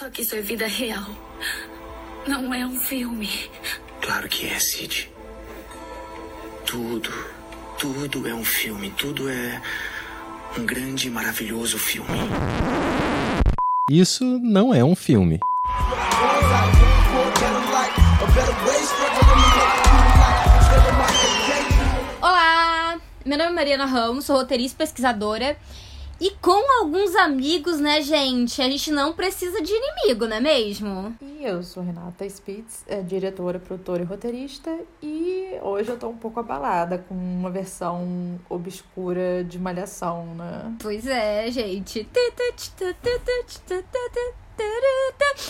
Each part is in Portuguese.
Só que isso é vida real. Não é um filme. Claro que é, Sid. Tudo, tudo é um filme. Tudo é um grande e maravilhoso filme. Isso não é um filme. Olá! Meu nome é Mariana Ramos, sou roteirista e pesquisadora. E com alguns amigos, né, gente? A gente não precisa de inimigo, não é mesmo? E eu sou Renata Spitz, é diretora, produtora e roteirista. E hoje eu tô um pouco abalada com uma versão obscura de Malhação, né? Pois é, gente.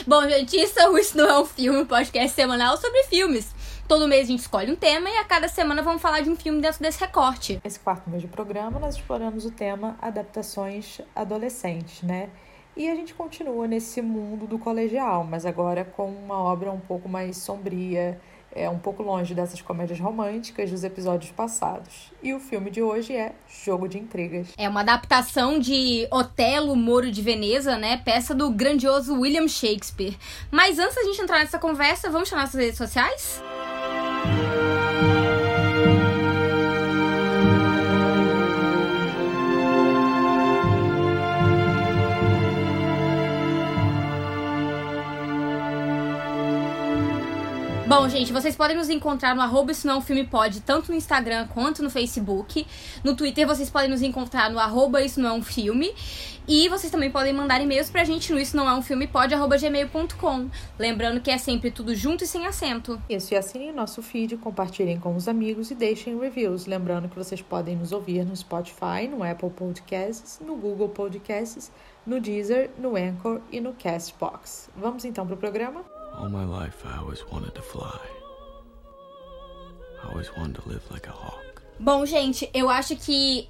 Bom, gente, isso, isso não é um filme, um podcast semanal sobre filmes. Todo mês a gente escolhe um tema e a cada semana vamos falar de um filme dentro desse recorte. Esse quarto mês de programa nós exploramos o tema adaptações adolescentes, né? E a gente continua nesse mundo do colegial, mas agora com uma obra um pouco mais sombria, é um pouco longe dessas comédias românticas dos episódios passados. E o filme de hoje é Jogo de Intrigas. É uma adaptação de Otelo, Moro de Veneza, né? Peça do grandioso William Shakespeare. Mas antes da gente entrar nessa conversa, vamos chamar nossas redes sociais? Thank you. Bom, gente, vocês podem nos encontrar no arroba Isso Não é Filme Pode, tanto no Instagram quanto no Facebook. No Twitter vocês podem nos encontrar no arroba Isso Não é um Filme. E vocês também podem mandar e-mails pra gente no Isso Não é um Filme Pode, arroba gmail.com. Lembrando que é sempre tudo junto e sem acento. Isso, e assinem nosso feed, compartilhem com os amigos e deixem reviews. Lembrando que vocês podem nos ouvir no Spotify, no Apple Podcasts, no Google Podcasts, no Deezer, no Anchor e no Castbox. Vamos então pro programa? All my life, I always wanted to fly. I always wanted to live like a hawk. Bom, gente, eu acho que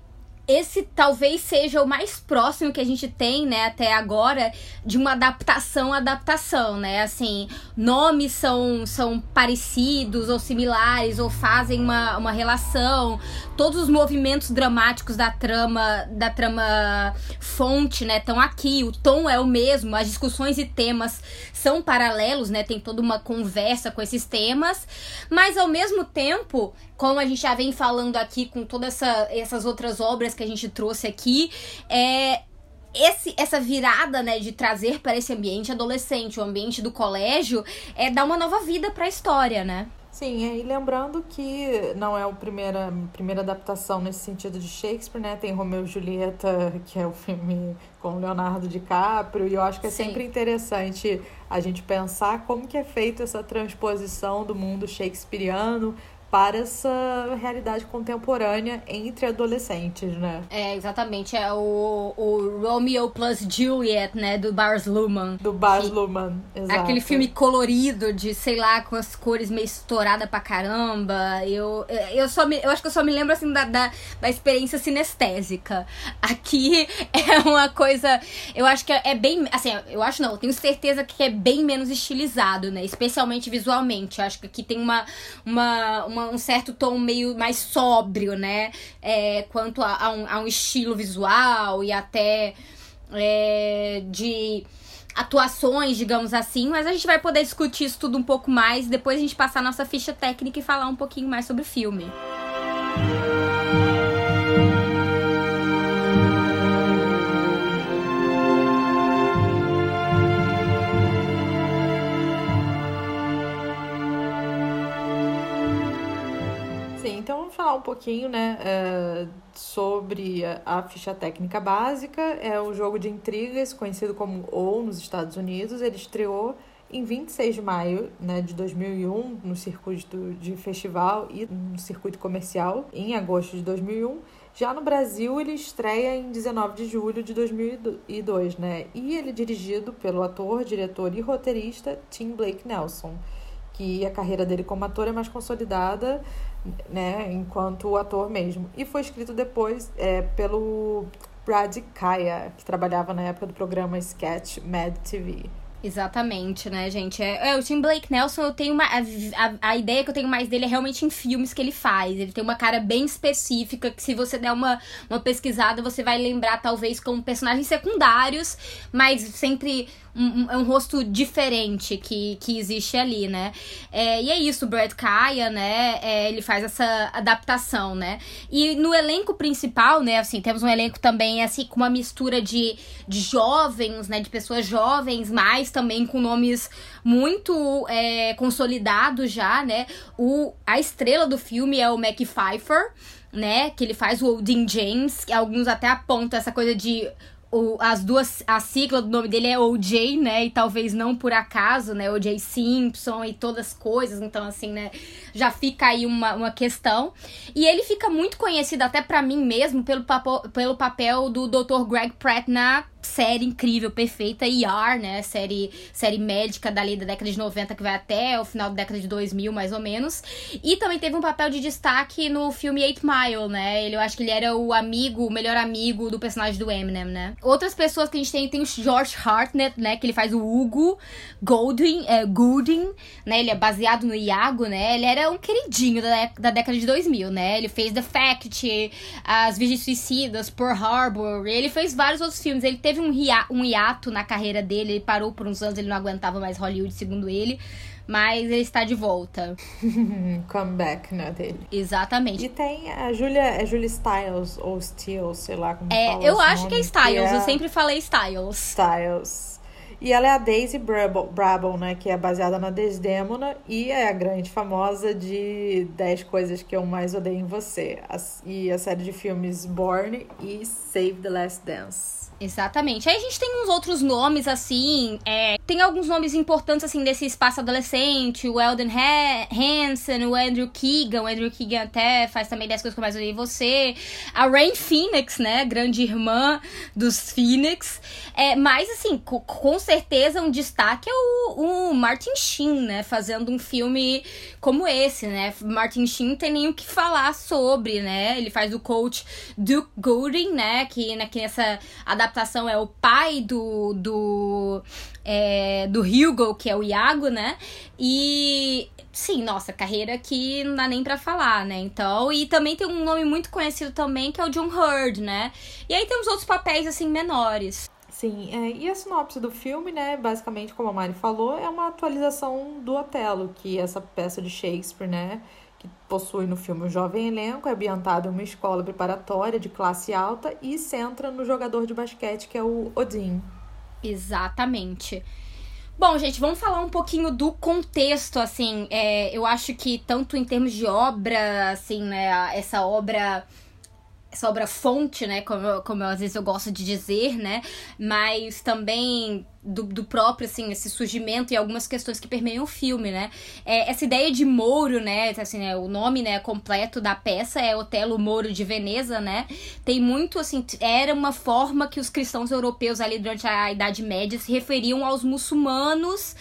esse talvez seja o mais próximo que a gente tem, né, até agora, de uma adaptação adaptação, né? Assim, nomes são, são parecidos ou similares ou fazem uma, uma relação. Todos os movimentos dramáticos da trama, da trama fonte, né, estão aqui. O tom é o mesmo, as discussões e temas são paralelos, né? Tem toda uma conversa com esses temas, mas ao mesmo tempo como a gente já vem falando aqui com todas essa, essas outras obras que a gente trouxe aqui, é esse, essa virada, né, de trazer para esse ambiente adolescente, o ambiente do colégio, é dar uma nova vida para a história, né? Sim, e lembrando que não é a primeira, primeira adaptação nesse sentido de Shakespeare, né? Tem Romeu e Julieta, que é o filme com Leonardo DiCaprio, e eu acho que é Sim. sempre interessante a gente pensar como que é feita essa transposição do mundo shakespeariano para essa realidade contemporânea entre adolescentes, né? É, exatamente. É o, o Romeo plus Juliet, né? Do Bars Luhrmann. Do Bars que, Luhrmann, exato. Aquele filme colorido de, sei lá, com as cores meio estouradas pra caramba. Eu, eu, só me, eu acho que eu só me lembro, assim, da, da, da experiência sinestésica. Aqui é uma coisa... Eu acho que é bem... Assim, eu acho não. Eu tenho certeza que é bem menos estilizado, né? Especialmente visualmente. Eu acho que aqui tem uma... uma, uma uma, um certo tom meio mais sóbrio, né? É, quanto a, a, um, a, um, estilo visual e até é, de atuações, digamos assim, mas a gente vai poder discutir isso tudo um pouco mais depois a gente passar a nossa ficha técnica e falar um pouquinho mais sobre o filme. Falar um pouquinho, né, é, sobre a, ficha técnica básica. É o jogo de intrigas, conhecido como OU nos Estados Unidos. Ele estreou em 26 de maio né, de 2001 no circuito de festival e no circuito comercial em agosto de 2001. Já no Brasil, ele estreia em 19 de julho de 2002, né? E ele é dirigido pelo ator, diretor e roteirista Tim Blake Nelson, que a carreira dele como ator é mais consolidada né, enquanto ator mesmo. E foi escrito depois é, pelo Brad Kaya, que trabalhava na época do programa Sketch Mad TV. Exatamente, né, gente? É, é, o Tim Blake Nelson, eu tenho uma. A, a, a, ideia que eu tenho mais dele é realmente em filmes que ele faz. Ele tem uma cara bem específica, que se você der uma, uma pesquisada, você vai lembrar, talvez, como personagens secundários, mas sempre um, um, é um rosto diferente que, que existe ali, né? É, e é isso, o Brad Kaya, né? É, ele faz essa adaptação, né? E no elenco principal, né? Assim, temos um elenco também, assim, com uma mistura de, de jovens, né? De pessoas jovens, mas também com nomes muito é, consolidados já, né? O, a estrela do filme é o Mac Pfeiffer, né? Que ele faz o Odin James, alguns até apontam essa coisa de o, as duas, a sigla do nome dele é OJ, né? E talvez não por acaso, né? OJ Simpson e todas as coisas. Então, assim, né? Já fica aí uma, uma questão. E ele fica muito conhecido até para mim mesmo pelo, papo, pelo papel do Dr. Greg Pratt na série incrível, perfeita, ER, né? Série, série médica dali da década de 90 que vai até o final da década de 2000, mais ou menos. E também teve um papel de destaque no filme Eight Mile, né? Ele, eu acho que ele era o amigo, o melhor amigo do personagem do Eminem, né? Outras pessoas que a gente tem, tem o George Hartnett, né? Que ele faz o Hugo Golding, é, Goulding, né? Ele é baseado no Iago, né? Ele era um queridinho da, da década de 2000, né? Ele fez The Fact, As Virgens Suicidas, Pearl Harbor, ele fez vários outros filmes. Ele teve teve um, hiato, um hiato na carreira dele, ele parou por uns anos, ele não aguentava mais Hollywood, segundo ele. Mas ele está de volta. Comeback, né, dele. Exatamente. E tem a Julia, é Julia Styles, ou Styles, sei lá como é, fala Eu acho nome, que é Styles, que é... eu sempre falei Styles. Styles. E ela é a Daisy Brabble, né? Que é baseada na Desdemona e é a grande famosa de 10 coisas que eu mais odeio em você. E a série de filmes Born e Save the Last Dance. Exatamente. Aí a gente tem uns outros nomes, assim. É, tem alguns nomes importantes, assim, desse espaço adolescente. O Eldon Hansen, o Andrew Keegan. O Andrew Keegan até faz também 10 coisas que eu mais odeio você. A Rain Phoenix, né? Grande irmã dos Phoenix. É, mas, assim, com, com certeza um destaque é o, o Martin Sheen, né? Fazendo um filme como esse, né? Martin Sheen tem nem o que falar sobre, né? Ele faz o coach Duke Goulding, né? Que, né, que nessa adaptação adaptação é o pai do, do, é, do Hugo, que é o Iago, né? E sim, nossa, carreira que não dá nem para falar, né? Então, e também tem um nome muito conhecido também, que é o John Hurd, né? E aí temos outros papéis, assim, menores. Sim, é, e a sinopse do filme, né, basicamente, como a Mari falou, é uma atualização do Otelo, que é essa peça de Shakespeare, né, que possui no filme um jovem elenco, é ambientado em uma escola preparatória de classe alta e centra no jogador de basquete que é o Odin. Exatamente. Bom, gente, vamos falar um pouquinho do contexto, assim, é, eu acho que tanto em termos de obra, assim, né, essa obra essa obra fonte, né, como, como às vezes eu gosto de dizer, né, mas também do, do próprio, assim, esse surgimento e algumas questões que permeiam o filme, né? É, essa ideia de Mouro, né? Assim, né, o nome né, completo da peça é Otelo Mouro de Veneza, né? Tem muito, assim, era uma forma que os cristãos europeus ali durante a Idade Média se referiam aos muçulmanos,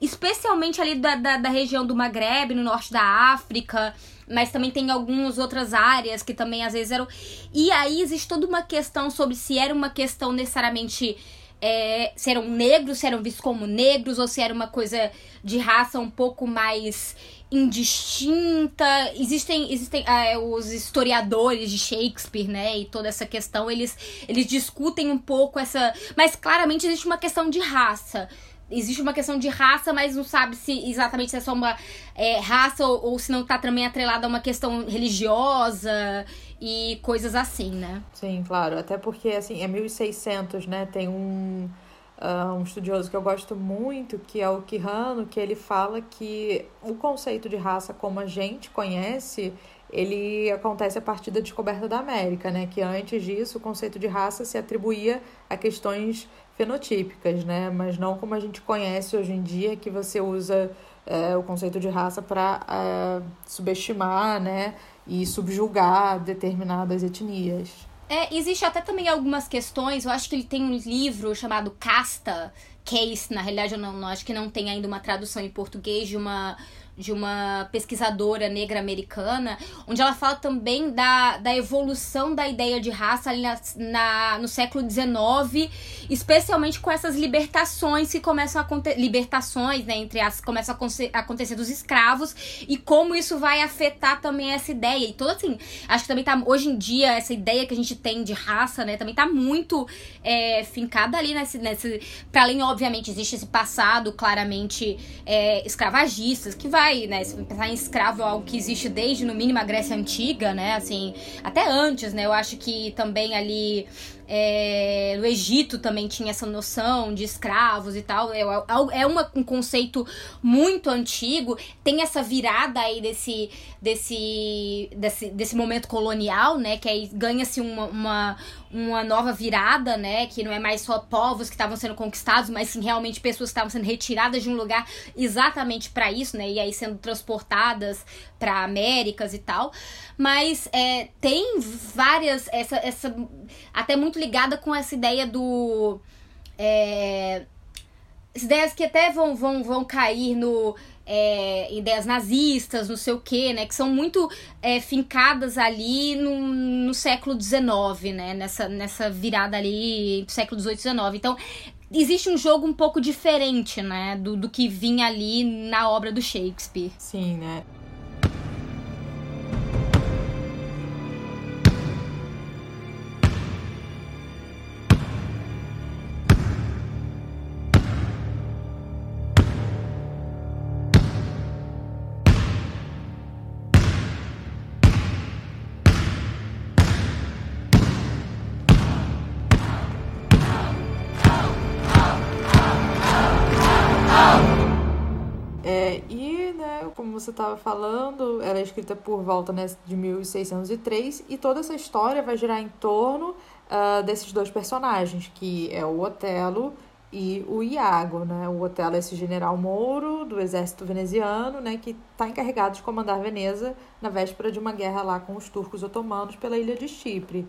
especialmente ali da, da, da região do Maghreb, no norte da África, mas também tem algumas outras áreas que também às vezes eram. E aí existe toda uma questão sobre se era uma questão necessariamente é, se eram negros, se eram vistos como negros, ou se era uma coisa de raça um pouco mais indistinta. Existem, existem é, os historiadores de Shakespeare, né? E toda essa questão, eles, eles discutem um pouco essa. Mas claramente existe uma questão de raça existe uma questão de raça, mas não sabe se exatamente se é só uma é, raça ou, ou, se não tá também atrelada a uma questão religiosa e coisas assim, né? Sim, claro. Até porque, assim, é 1600, né? Tem um, uh, um estudioso que eu gosto muito, que é o Quijano, que ele fala que o conceito de raça como a gente conhece, ele acontece a partir da descoberta da América, né? Que antes disso, o conceito de raça se atribuía a questões fenotípicas, né? Mas não como a gente conhece hoje em dia, que você usa é, o conceito de raça para é, subestimar, né? E subjugar determinadas etnias. É, existe até também algumas questões, eu acho que ele tem um livro chamado Casta Case, na realidade eu não, não acho que não tem ainda uma tradução em português de uma de uma pesquisadora negra americana, onde ela fala também da, da evolução da ideia de raça ali na, na no século XIX, especialmente com essas libertações que começam a acontecer, libertações, né, entre as começam a acontecer dos escravos e como isso vai afetar também essa ideia. E todo assim, acho que também tá hoje em dia essa ideia que a gente tem de raça, né, também tá muito é, fincada ali nesse, nesse para além obviamente existe esse passado claramente é, escravagistas que vai vai, né, se pensar em escravo é algo que existe desde, no mínimo, a Grécia Antiga, né, assim, até antes, né, eu acho que também ali é, no Egito também tinha essa noção de escravos e tal. É, é, é uma, um conceito muito antigo. Tem essa virada aí desse, desse, desse, desse momento colonial, né? Que aí ganha-se uma, uma, uma nova virada, né? Que não é mais só povos que estavam sendo conquistados, mas sim realmente pessoas que estavam sendo retiradas de um lugar exatamente para isso, né? E aí sendo transportadas para Américas e tal. Mas é, tem várias. Essa, essa. Até muito ligada com essa ideia do. É, ideias que até vão, vão, vão cair no. É, ideias nazistas, não sei o que, né? Que são muito é, fincadas ali no, no século XIX, né? Nessa, nessa virada ali do século XVIII e XIX. Então, existe um jogo um pouco diferente, né? Do, do que vinha ali na obra do Shakespeare. Sim, né? Você estava falando, ela é escrita por volta né, de 1603 e toda essa história vai girar em torno uh, desses dois personagens, que é o Otelo e o Iago, né? O Otelo é esse general mouro do exército veneziano, né, que está encarregado de comandar Veneza na véspera de uma guerra lá com os turcos otomanos pela ilha de Chipre.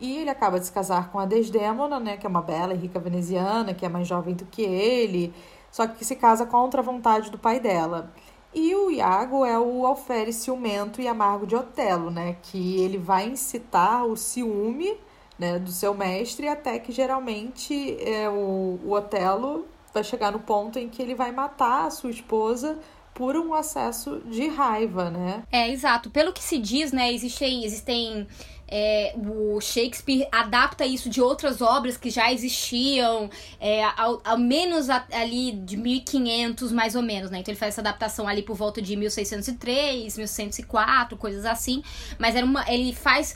E ele acaba de se casar com a Desdémona, né, que é uma bela e rica veneziana, que é mais jovem do que ele, só que se casa contra a vontade do pai dela. E o Iago é o alferes ciumento e amargo de Otelo, né? Que ele vai incitar o ciúme né, do seu mestre até que geralmente é, o, o Otelo vai chegar no ponto em que ele vai matar a sua esposa por um acesso de raiva, né? É, exato. Pelo que se diz, né, existem, existem é, o Shakespeare adapta isso de outras obras que já existiam, é, ao, ao, menos a, ali de 1500, mais ou menos, né? Então ele faz essa adaptação ali por volta de 1603, 1604, coisas assim. Mas era uma, ele faz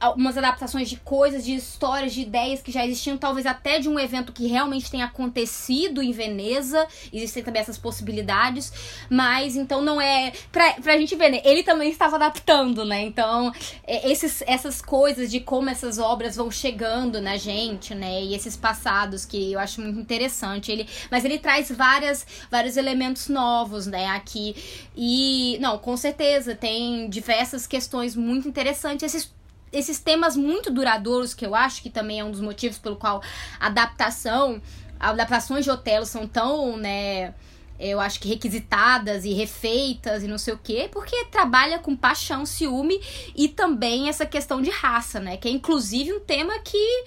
algumas adaptações de coisas, de histórias, de ideias que já existiam, talvez até de um evento que realmente tenha acontecido em Veneza. Existem também essas possibilidades, mas então não é. Pra, pra gente ver, né? Ele também estava adaptando, né? Então, é, esses, essas coisas de como essas obras vão chegando na gente, né? E esses passados que eu acho muito interessante. Ele, mas ele traz várias, vários elementos novos, né? Aqui. E, não, com certeza, tem diversas questões muito interessantes. Esses esses temas muito duradouros, que eu acho que também é um dos motivos pelo qual adaptação, adaptações de Otelo são tão, né, eu acho que requisitadas e refeitas e não sei o quê, porque trabalha com paixão, ciúme e também essa questão de raça, né, que é inclusive um tema que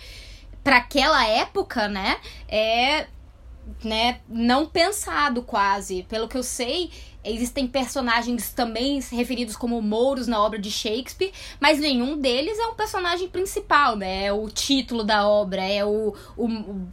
para aquela época, né, é né, não pensado quase. Pelo que eu sei, Existem personagens também referidos como mouros na obra de Shakespeare, mas nenhum deles é um personagem principal, né? É o título da obra, é o, o,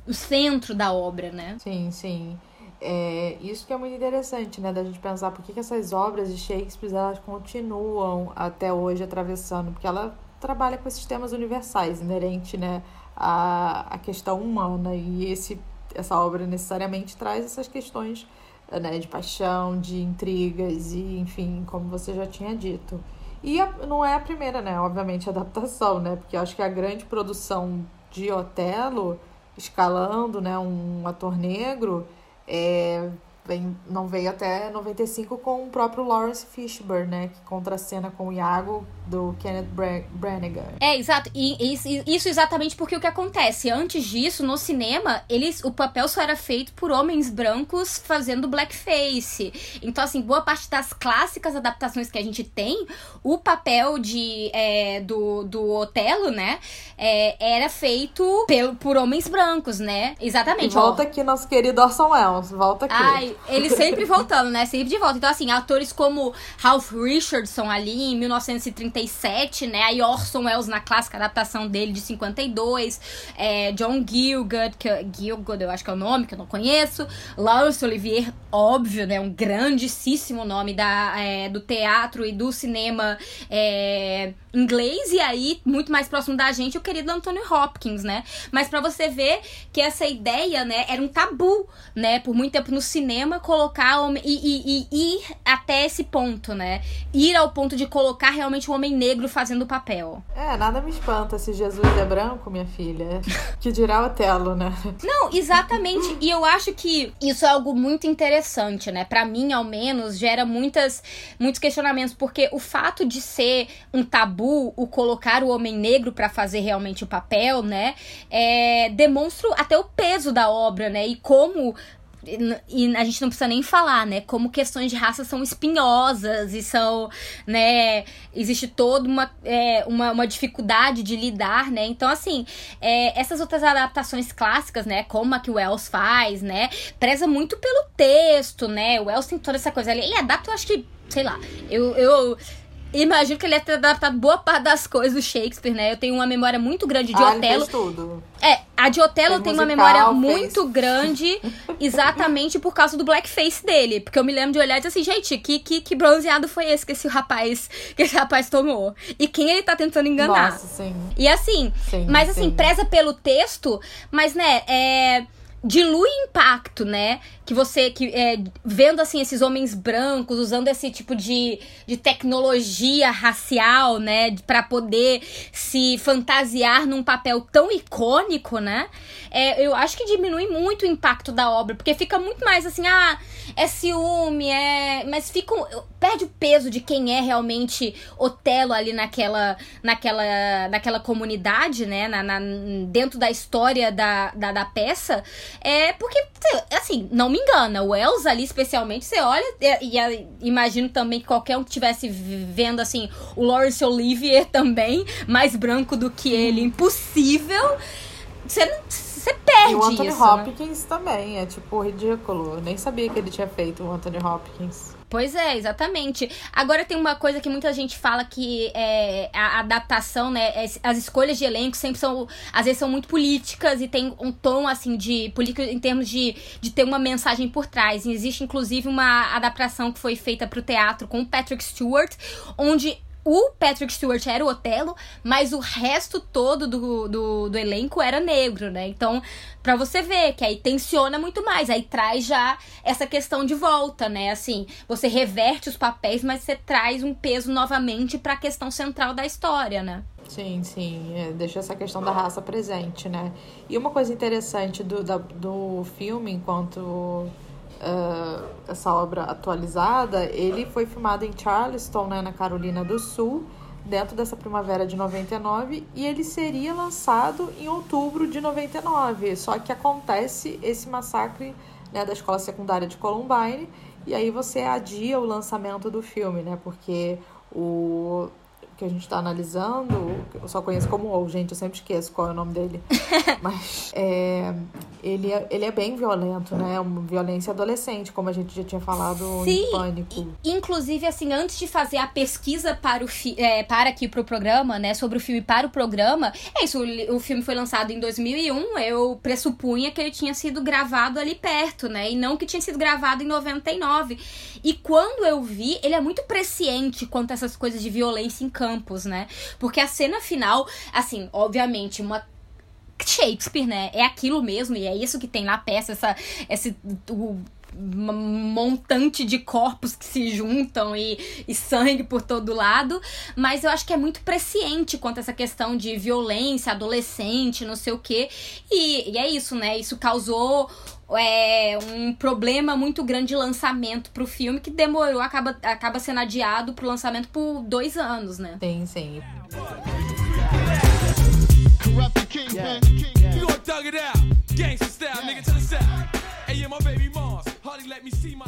o centro da obra, né? Sim, sim. É, isso que é muito interessante, né? Da gente pensar por que, que essas obras de Shakespeare elas continuam até hoje atravessando, porque ela trabalha com esses temas universais, inerente, né? À, à questão humana, e esse, essa obra necessariamente traz essas questões né, de paixão, de intrigas e, enfim, como você já tinha dito. E a, não é a primeira, né, obviamente, adaptação, né, porque acho que a grande produção de Otelo, escalando, né, um ator negro, é, vem, não veio até 95 com o próprio Lawrence Fishburne, né? Que contracena com o Iago do Kenneth Bra Branagh. É, exato. E isso, isso exatamente porque o que acontece? Antes disso, no cinema, eles, o papel só era feito por homens brancos fazendo blackface. Então, assim, boa parte das clássicas adaptações que a gente tem, o papel de, é, do, do Otelo, né? É, era feito pelo, por homens brancos, né? Exatamente. E volta ó. aqui nosso querido Orson Welles. Volta aqui. Ai, ele sempre voltando, né? Sempre de volta. Então, assim, atores como Ralph Richardson ali em 1937, né? Aí Orson Welles na clássica adaptação dele de 52, é, John Gielgud, que Gielgud eu acho que é o nome, que eu não conheço, Laurence Olivier, óbvio, né? Um grandíssimo nome da, é, do teatro e do cinema é, inglês, e aí, muito mais próximo da gente, o querido Anthony Hopkins, né? Mas para você ver que essa ideia, né, era um tabu, né? Por muito tempo no cinema, colocar e, e, e ir até esse ponto, né? Ir ao ponto de colocar realmente um homem negro fazendo o papel. É, nada me espanta se Jesus é branco, minha filha. Que dirá o Telo, né? Não, exatamente. e eu acho que isso é algo muito interessante, né? Para mim, ao menos, gera muitas, muitos questionamentos, porque o fato de ser um tabu o colocar o homem negro para fazer realmente o papel, né? É, demonstra até o peso da obra, né? E como e a gente não precisa nem falar, né? Como questões de raça são espinhosas e são, né? Existe toda uma, é, uma, uma, dificuldade de lidar, né? Então, assim, é, essas outras adaptações clássicas, né? Como a que o Wells faz, né? Preza muito pelo texto, né? O Wells tem toda essa coisa ali. Ele adapta, eu acho que, sei lá, eu, eu Imagino que ele ia ter adaptado boa parte das coisas do Shakespeare, né? Eu tenho uma memória muito grande de ah, Otelo. Tudo. É, a de Otelo tem uma memória fez... muito grande, exatamente por causa do blackface dele. Porque eu me lembro de olhar e dizer assim, gente, que, que, que bronzeado foi esse que esse rapaz que esse rapaz tomou? E quem ele tá tentando enganar? Nossa, sim. E assim, sim, mas assim, sim. preza pelo texto, mas né, é dilui impacto, né? Que você, que é, vendo assim esses homens brancos usando esse tipo de, de tecnologia racial, né? para poder se fantasiar num papel tão icônico, né? É, eu acho que diminui muito o impacto da obra, porque fica muito mais assim, ah, é ciúme, é. Mas fica. Perde o peso de quem é realmente Otelo ali naquela, naquela, naquela comunidade, né? Na, na dentro da história da, da, da peça. É porque, assim, não me engana, o Wells ali, especialmente, você olha, e, e imagino também que qualquer um que estivesse vendo, assim, o Laurence Olivier também, mais branco do que ele, impossível. Você não você perde E o Anthony isso, Hopkins né? também, é tipo ridículo. Eu nem sabia que ele tinha feito o Anthony Hopkins. Pois é, exatamente. Agora tem uma coisa que muita gente fala que é a adaptação, né? É, as escolhas de elenco sempre são, às vezes, são muito políticas e tem um tom, assim, de política em termos de, de ter uma mensagem por trás. E existe, inclusive, uma adaptação que foi feita para o teatro com Patrick Stewart, onde o Patrick Stewart era o Otelo, mas o resto todo do, do, do elenco era negro, né? Então, para você ver que aí tensiona muito mais, aí traz já essa questão de volta, né? Assim, você reverte os papéis, mas você traz um peso novamente para a questão central da história, né? Sim, sim, é, deixa essa questão da raça presente, né? E uma coisa interessante do, da, do filme, enquanto uh, essa obra atualizada, ele foi filmado em Charleston, né, na Carolina do Sul, dentro dessa primavera de 99, e ele seria lançado em outubro de 99. Só que acontece esse massacre né, da escola secundária de Columbine, e aí você adia o lançamento do filme, né? Porque o que a gente está analisando, eu só conheço como ou, gente, eu sempre esqueço qual é o nome dele. Mas é, ele, é, ele é bem violento, né? Uma violência adolescente, como a gente já tinha falado Sim, em Pânico. Inclusive, assim, antes de fazer a pesquisa para, o é, para aqui pro programa, né? Sobre o filme para o programa, é isso, o, o filme foi lançado em 2001, eu pressupunha que ele tinha sido gravado ali perto, né? E não que tinha sido gravado em 99. E quando eu vi, ele é muito presciente quanto a essas coisas de violência em campo campos, né? Porque a cena final, assim, obviamente, uma Shakespeare, né? É aquilo mesmo, e é isso que tem na peça, essa, esse, o montante de corpos que se juntam e, e sangue por todo lado, mas eu acho que é muito presciente quanto a essa questão de violência, adolescente, não sei o quê. E é isso, né? Isso causou é, um problema muito grande de lançamento pro filme que demorou, acaba, acaba sendo adiado pro lançamento por dois anos, né? Sim, sim.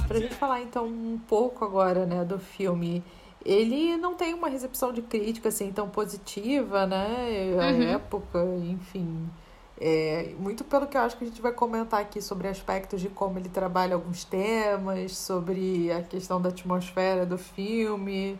Pra gente falar então um pouco agora, né, do filme. Ele não tem uma recepção de crítica assim tão positiva, né? A Uhum. época, enfim. É, muito pelo que eu acho que a gente vai comentar aqui sobre aspectos de como ele trabalha alguns temas, sobre a questão da atmosfera do filme,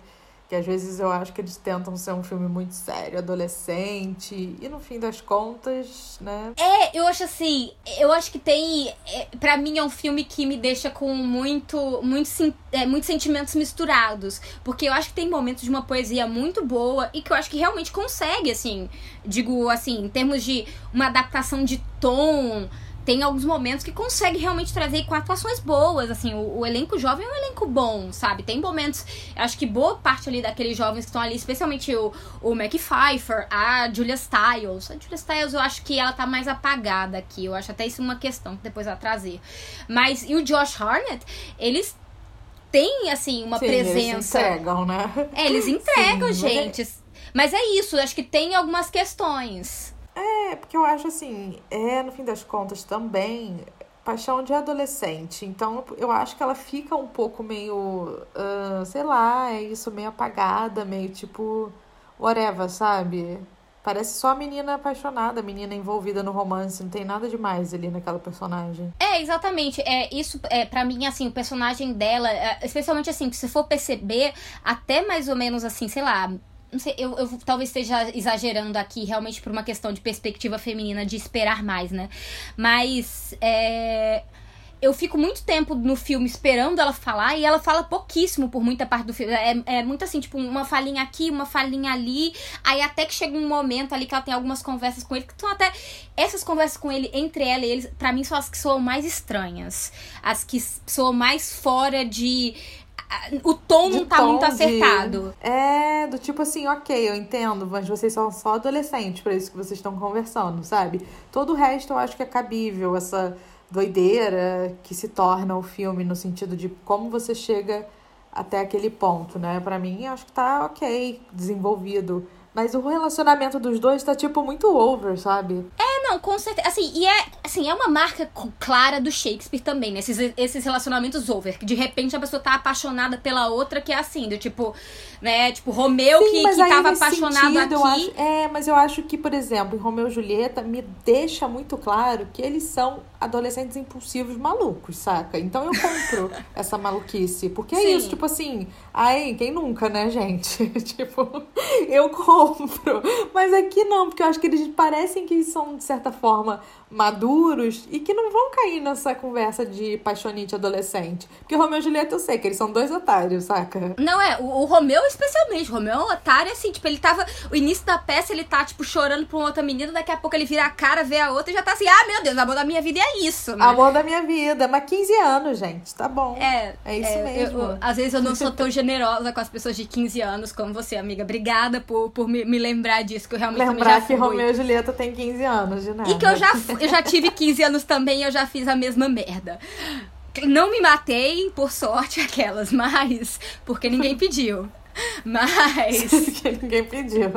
que às vezes eu acho que eles tentam ser um filme muito sério, adolescente, e no fim das contas, né? É, eu acho assim, eu acho que tem. É, para mim é um filme que me deixa com muito, muito, é, muitos sentimentos misturados. Porque eu acho que tem momentos de uma poesia muito boa e que eu acho que realmente consegue, assim. Digo assim, em termos de uma adaptação de tom. Tem alguns momentos que consegue realmente trazer com atuações boas, assim, o, o elenco jovem é um elenco bom, sabe? Tem momentos, acho que boa parte ali daqueles jovens que estão ali, especialmente o, o Mac Pfeiffer, a Julia Stiles. A Julia Stiles eu acho que ela tá mais apagada aqui, eu acho até isso uma questão que depois vai trazer. Mas, e o Josh Harnett, eles têm, assim, uma Sim, eles se presença... entregam, né? É, eles entregam, Sim, mas é- gente. Mas é isso, eu acho que tem algumas questões. É, porque eu acho assim, é, no fim das contas também, paixão de adolescente. Então, eu acho que ela fica um pouco meio, ah, sei lá, é isso, meio apagada, meio tipo, whatever, sabe? Parece só a menina apaixonada, a menina envolvida no romance, não tem nada demais ali naquela personagem. É, exatamente. É, isso, é, para mim, assim, o personagem dela, é, especialmente assim, se for perceber, até mais ou menos assim, sei lá. Não sei, eu, eu talvez esteja exagerando aqui, realmente, por uma questão de perspectiva feminina, de esperar mais, né? Mas. É, eu fico muito tempo no filme esperando ela falar e ela fala pouquíssimo por muita parte do filme. É, é muito assim, tipo, uma falinha aqui, uma falinha ali. Aí até que chega um momento ali que ela tem algumas conversas com ele, que são até. Essas conversas com ele, entre ela e eles, pra mim, são as que soam mais estranhas. As que soam mais fora de. O tom De não tá tom muito de- acertado. É, do tipo assim, ok, eu entendo, mas vocês são só adolescentes, pra isso que vocês estão conversando, sabe? Todo o resto eu acho que é cabível, essa doideira que se torna o filme no sentido de como você chega até aquele ponto, né? Pra mim, eu acho que tá ok, desenvolvido. Mas o relacionamento dos dois tá, tipo, muito over, sabe? É, não, com certeza. Assim, e é, assim, é uma marca clara do Shakespeare também, né? Esses, esses relacionamentos over. Que de repente a pessoa tá apaixonada pela outra, que é assim, do tipo, né? Tipo, Romeu que, mas que aí tava apaixonado sentido, aqui. acho- é, mas eu acho que, por exemplo, em Romeu e Julieta me deixa muito claro que eles são adolescentes impulsivos malucos, saca? Então eu compro essa maluquice. Porque é Sim. isso, tipo assim, ai, quem nunca, né, gente? tipo, eu compro. Mas aqui não, porque eu acho que eles parecem que são, de certa forma, maduros e que não vão cair nessa conversa de paixonite adolescente. Porque Romeu e Julieta eu sei que eles são dois otários, saca? Não, é, o, o Romeu especialmente. O Romeu é um otário, assim, tipo, ele tava. O início da peça, ele tá, tipo, chorando pra uma outra menina, daqui a pouco ele vira a cara, vê a outra e já tá assim, ah, meu Deus, o amor da minha vida é isso, né? Amor da minha vida, mas 15 anos, gente, tá bom. É, É isso eu- mesmo. eu- às vezes eu não sou tão generosa com as pessoas de 15 anos como você, amiga. Obrigada por, por me, me lembrar disso, que eu realmente Lembrar já que fui. Romeu e Julieta tem 15 anos de nada. E que eu já, fu- eu já tive 15 anos também e eu já fiz a mesma merda. Não me matei, por sorte, aquelas, mas. Porque ninguém pediu. Mas. ninguém pediu.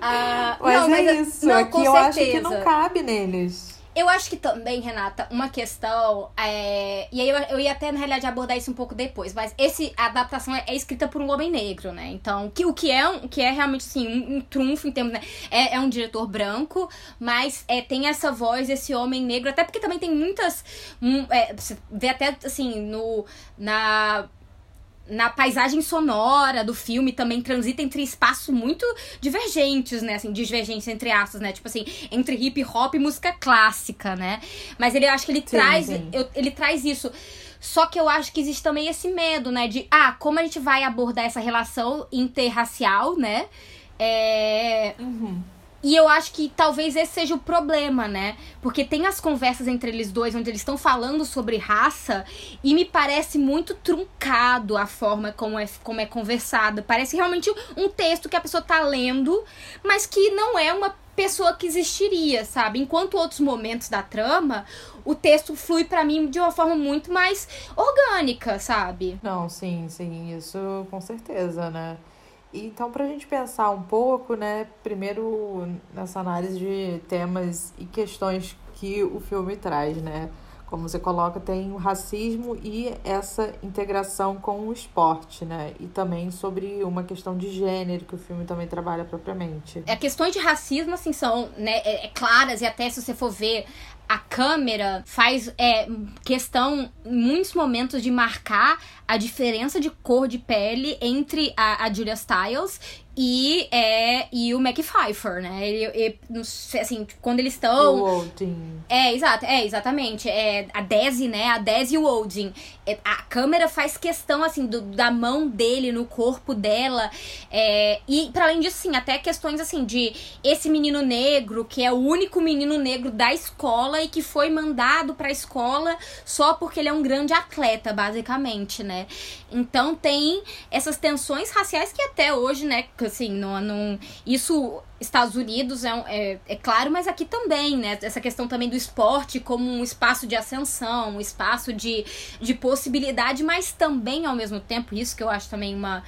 ah, Mas não, é mas isso, não, é que eu acho que certeza. não cabe neles. Eu acho que também, Renata, uma questão. É... E aí eu, eu ia até, na realidade, abordar isso um pouco depois. Mas esse, a adaptação é, é escrita por um homem negro, né? Então, que, o que é, um- que é realmente assim, um, um trunfo em termos. Né? É, é um diretor branco, mas é, tem essa voz desse homem negro. Até porque também tem muitas. hum, é, você vê até assim, no. Na na paisagem sonora do filme também transita entre espaços muito divergentes, né? Assim, divergentes entre aspas, né? Tipo assim, entre hip hop e música clássica, né? Mas ele eu acho que ele Sim, traz. sim. eu- ele traz isso. Só que eu acho que existe também esse medo, né? De, ah, como a gente vai abordar essa relação interracial, né? É, E eu acho que talvez esse seja o problema, né? Porque tem as conversas entre eles dois, onde eles estão falando sobre raça, e me parece muito truncado a forma como é, como é conversado. Parece realmente um texto que a pessoa tá lendo, mas que não é uma pessoa que existiria, sabe? Enquanto outros momentos da trama, o texto flui para mim de uma forma muito mais orgânica, sabe? Não, sim, sim, isso com certeza, né? Então, para a gente pensar um pouco, né, primeiro nessa análise de temas e questões que o filme traz, né? Como você coloca, tem o racismo e essa integração com o esporte, né? E também sobre uma questão de gênero que o filme também trabalha propriamente. É, questões de racismo, assim, são né, é, é claras e até se você for ver a câmera faz é, questão, em muitos momentos, de marcar a diferença de cor de pele entre a, a Julia Stiles e, é, e o McPfeiffer, né? Ele, ele, assim, quando eles estão. O Olding. É, exato, é, exatamente. É, a Desi, né? A Desi e o Olding. É, a câmera faz questão, assim, do, da mão dele no corpo dela. É, e, para além disso, sim, até questões, assim, de esse menino negro, que é o único menino negro da escola e que foi mandado pra escola só porque ele é um grande atleta, basicamente, né? Então tem essas tensões raciais que até hoje, né? assim, não, não isso Estados Unidos é, é, é, claro, mas aqui também, né? Essa questão também do esporte como um espaço de ascensão, um espaço de, de possibilidade, mas também ao mesmo tempo, isso que eu acho também uma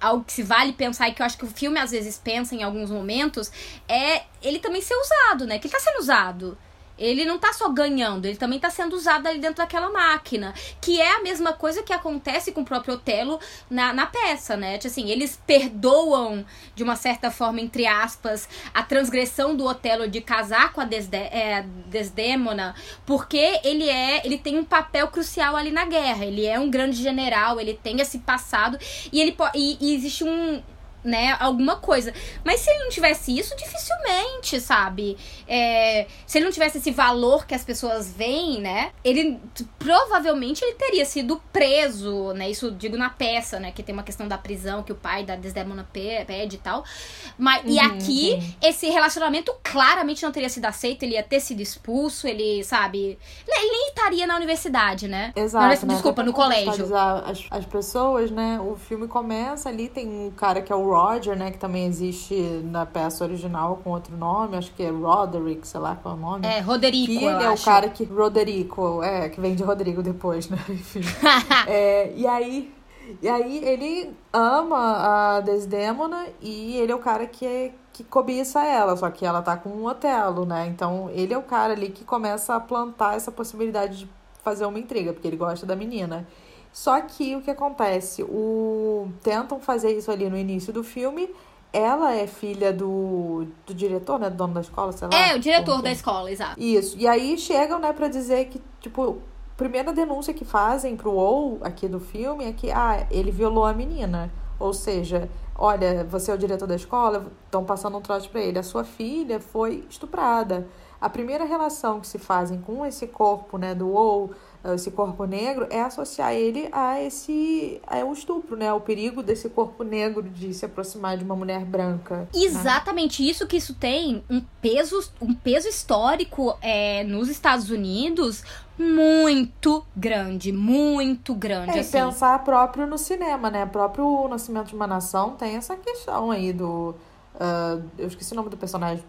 algo que se vale pensar e que eu acho que o filme às vezes pensa em alguns momentos, é ele também ser usado, né? Que ele tá sendo usado ele não tá só ganhando, ele também tá sendo usado ali dentro daquela máquina. Que é a mesma coisa que acontece com o próprio Otelo na, na peça, né? Tipo assim, eles perdoam, de uma certa forma, entre aspas, a transgressão do Otelo de casar com a Desde é, Desdemona, porque ele é. ele tem um papel crucial ali na guerra. Ele é um grande general, ele tem esse passado, e ele e, e existe um né, alguma coisa. Mas se ele não tivesse isso, dificilmente, sabe? É, se ele não tivesse esse valor que as pessoas veem, né? Ele provavelmente ele teria sido preso, né? Isso digo na peça, né? Que tem uma questão da prisão que o pai da Desdemona pede e tal. Mas, uhum, e aqui, sim. esse relacionamento claramente não teria sido aceito, ele ia ter sido expulso, ele, sabe? Ele nem estaria na universidade, né? Exato. né? Desculpa, no colégio. As, as pessoas, né? O filme começa ali, tem um cara que é o Roger, né? Que também existe na peça original com outro nome, acho que é Roderick, sei lá qual é o nome. É, Roderico. Que ele é acho. o cara que. Roderico, é, que vem de Rodrigo depois, né? Enfim. é, e aí. E aí ele ama a Desdemona e ele é o cara que é, que cobiça ela, só que ela tá com um Otelo, né? Então ele é o cara ali que começa a plantar essa possibilidade de fazer uma intriga, porque ele gosta da menina. Só que o que acontece? O... Tentam fazer isso ali no início do filme. Ela é filha do, do diretor, né? Do dono da escola, sei lá. É, o diretor da escola, exato. Isso. E aí chegam, né, pra dizer que, tipo, primeira denúncia que fazem pro ou aqui do filme é que, ah, ele violou a menina. Ou seja, olha, você é o diretor da escola, estão passando um trote para ele. A sua filha foi estuprada. A primeira relação que se fazem com esse corpo, né, do ou esse corpo negro, é associar ele a esse a um estupro, né? O perigo desse corpo negro de se aproximar de uma mulher branca. Né? Exatamente, né? isso que isso tem um peso, um peso histórico é, nos Estados Unidos muito grande, muito grande. É, assim. pensar próprio no cinema, né? O próprio Nascimento de uma Nação tem essa questão aí do Uh, eu esqueci o nome do personagem,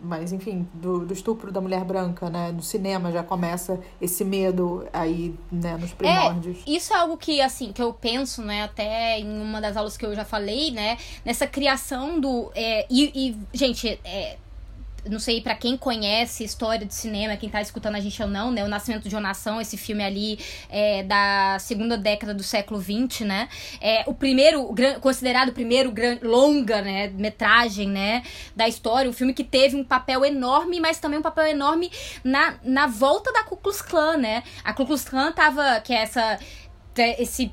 mas enfim, do, do, estupro da mulher branca, né? No cinema já começa esse medo aí, né, nos primórdios. É, isso é algo que, assim, que eu penso, né, até em uma das aulas que eu já falei, né? Nessa criação do. É, e, e, gente, é, não sei para quem conhece história de cinema, quem tá escutando a gente ou não, né? O Nascimento de uma Nação, esse filme ali é, da segunda década do século XX, né? É o primeiro, considerado o primeiro longa, né, metragem, né, da história, um filme que teve um papel enorme, mas também um papel enorme na, na volta da Ku Klux Klan, né? A Ku Klux Klan tava, que é essa esse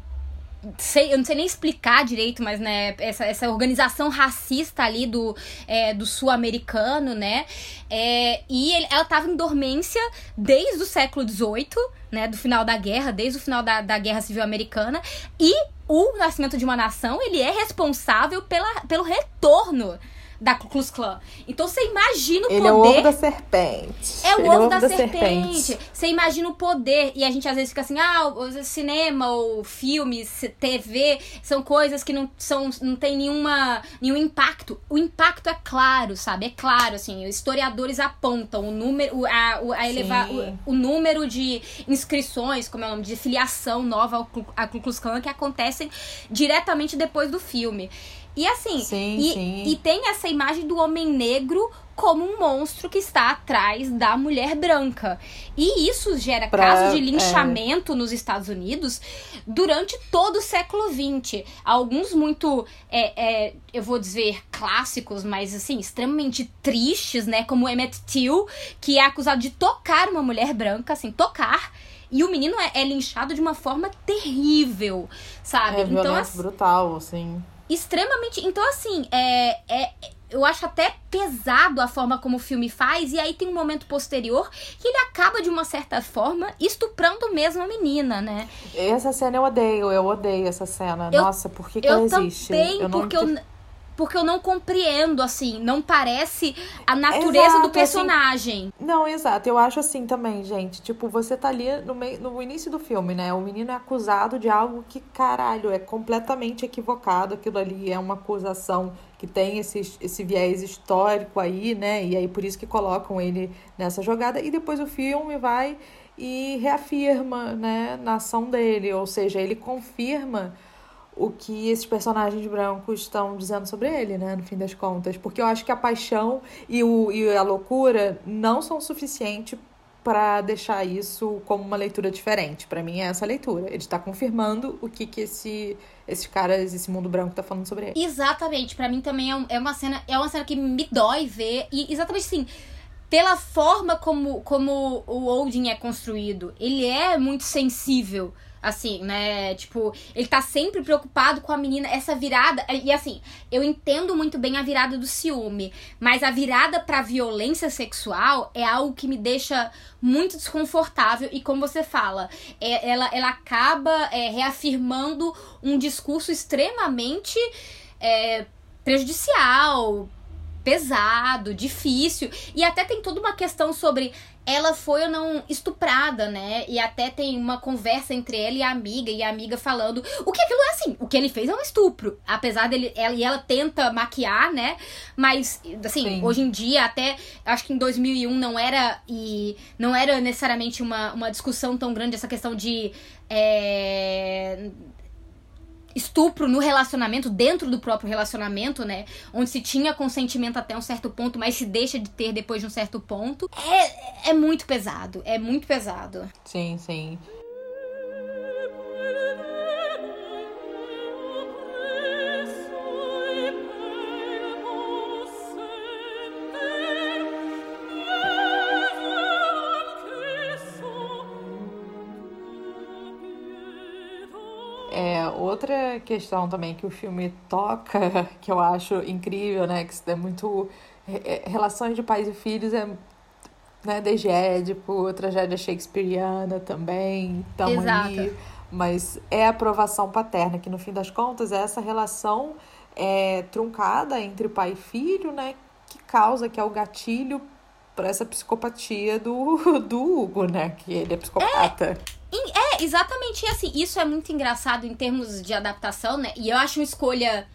sei, eu não sei nem explicar direito, mas né, essa, essa organização racista ali do, é, do sul-americano, né? É, e ele, ela estava em dormência desde o século XVIII, né? Do final da guerra, desde o final da, da Guerra Civil Americana. E o Nascimento de uma Nação, ele é responsável pela, pelo retorno da Ku Klux Klan. Então você imagina o Ele poder. é o ovo da serpente. É o Ele ovo da, serpente. Você imagina o poder. E a gente às vezes fica assim, ah, o cinema ou filmes, TV, são coisas que não, são, não tem nenhuma, nenhum impacto. O impacto é claro, sabe? É claro, assim. Os historiadores apontam o número, o- a, o- a elevar, o, o número de inscrições, como é o nome, de filiação nova ao à Ku Klux Klan que acontecem diretamente depois do filme. E assim, Sim, e, sim. e tem essa imagem do homem negro como um monstro que está atrás da mulher branca. E isso gera Pra- casos de é. linchamento nos Estados Unidos durante todo o século XX. Alguns muito, é, é, eu vou dizer, clássicos, mas assim, extremamente tristes, né? Como Emmett Till, que é acusado de tocar uma mulher branca, assim, tocar. E o menino é, é linchado de uma forma terrível, sabe? É então, assim, brutal, assim. Extremamente. Então, assim, é, é, eu acho até pesado a forma como o filme faz, e aí tem um momento posterior que ele acaba, de uma certa forma, estuprando mesmo a menina, né? Essa cena eu odeio, eu odeio essa cena. Eu- Nossa, por que, que eu ela existe? também, não porque eu. Porque eu não compreendo, assim, não parece a natureza Exato, do assim, personagem. Não, exato. Eu acho assim também, gente. Tipo, você tá ali no, meio, no início do filme, né? O menino é acusado de algo que, caralho, é completamente equivocado. Aquilo ali é uma acusação que tem esse, esse viés histórico aí, né? E aí por isso que colocam ele nessa jogada. E depois o filme vai e reafirma, né, na ação dele. Ou seja, ele confirma o que esses personagens brancos estão dizendo sobre ele, né, no fim das contas. Porque eu acho que a paixão e, o, e a loucura não são suficientes para deixar isso como uma leitura diferente. Para mim é essa leitura. Ele está confirmando o que que esse esses caras, esse mundo branco tá falando sobre ele. Exatamente, pra mim também é, é uma cena, é uma cena que me dói ver e exatamente assim, pela forma como como o Odin é construído, ele é muito sensível, assim, né? Tipo, ele tá sempre preocupado com a menina, essa virada, e assim, eu entendo muito bem a virada do ciúme, mas a virada pra violência sexual é algo que me deixa muito desconfortável e como você fala, é- ela, ela acaba é, reafirmando um discurso extremamente é, prejudicial, pesado, difícil. E até tem toda uma questão sobre ela foi ou não estuprada, né? E até tem uma conversa entre ela e a amiga, e a amiga falando o que aquilo é assim, o que ele fez é um estupro. Apesar dele, ela, e ela tenta maquiar, né? Mas, assim, Sim. hoje em dia, até acho que em 2001 não era, e não era necessariamente uma, uma discussão tão grande essa questão de. é, estupro no relacionamento, dentro do próprio relacionamento, né? Onde se tinha consentimento até um certo ponto, mas se deixa de ter depois de um certo ponto. É, é muito pesado, é muito pesado. Sim, sim. É, outra questão também que o filme toca, que eu acho incrível, né? Que isso é muito. é- é- relações de pais e filhos é. Né, desde Édipo, tragédia shakespeariana também, tamo Exato. aí. Mas é a aprovação paterna, que no fim das contas é essa relação é, truncada entre pai e filho, né? Que causa, que é o gatilho para essa psicopatia do, do Hugo, né? Que ele é psicopata. É, exatamente e assim. Isso é muito engraçado em termos de adaptação, né? E eu acho uma escolha